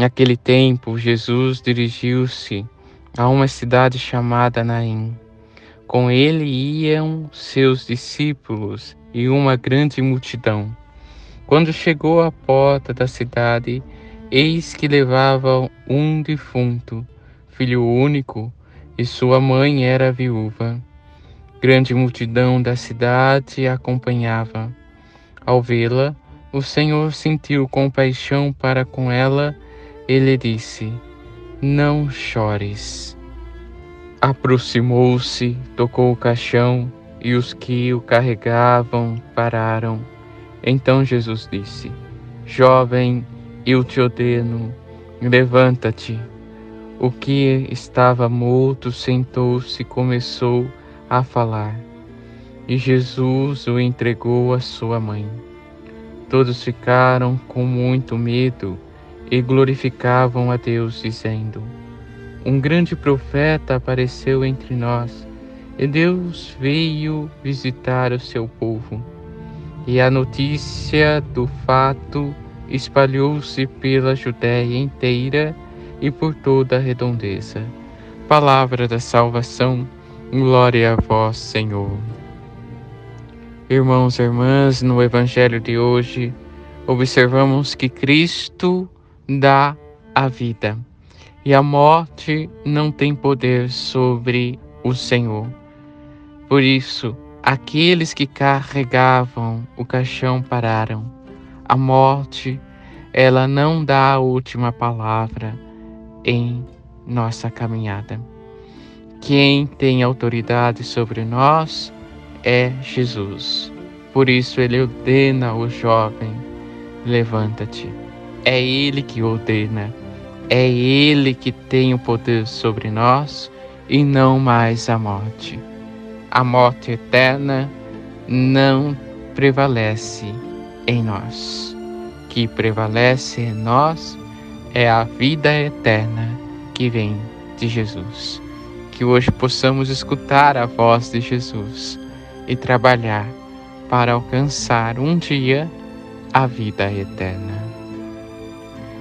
Naquele tempo, Jesus dirigiu-se a uma cidade chamada Naim. Com ele iam seus discípulos e uma grande multidão. Quando chegou à porta da cidade, eis que levavam um defunto, filho único, e sua mãe era viúva. Grande multidão da cidade acompanhava. Ao vê-la, o Senhor sentiu compaixão para com ela ele disse: Não chores. Aproximou-se, tocou o caixão e os que o carregavam pararam. Então Jesus disse: Jovem, eu te ordeno, levanta-te. O que estava morto sentou-se e começou a falar. E Jesus o entregou à sua mãe. Todos ficaram com muito medo e glorificavam a Deus, dizendo: Um grande profeta apareceu entre nós, e Deus veio visitar o seu povo. E a notícia do fato espalhou-se pela Judéia inteira e por toda a redondeza. Palavra da salvação, glória a vós, Senhor. Irmãos e irmãs, no Evangelho de hoje, observamos que Cristo dá a vida. E a morte não tem poder sobre o Senhor. Por isso, aqueles que carregavam o caixão pararam. A morte, ela não dá a última palavra em nossa caminhada. Quem tem autoridade sobre nós é Jesus. Por isso ele ordena ao jovem: levanta-te. É Ele que ordena, é Ele que tem o poder sobre nós e não mais a morte. A morte eterna não prevalece em nós. O que prevalece em nós é a vida eterna que vem de Jesus. Que hoje possamos escutar a voz de Jesus e trabalhar para alcançar um dia a vida eterna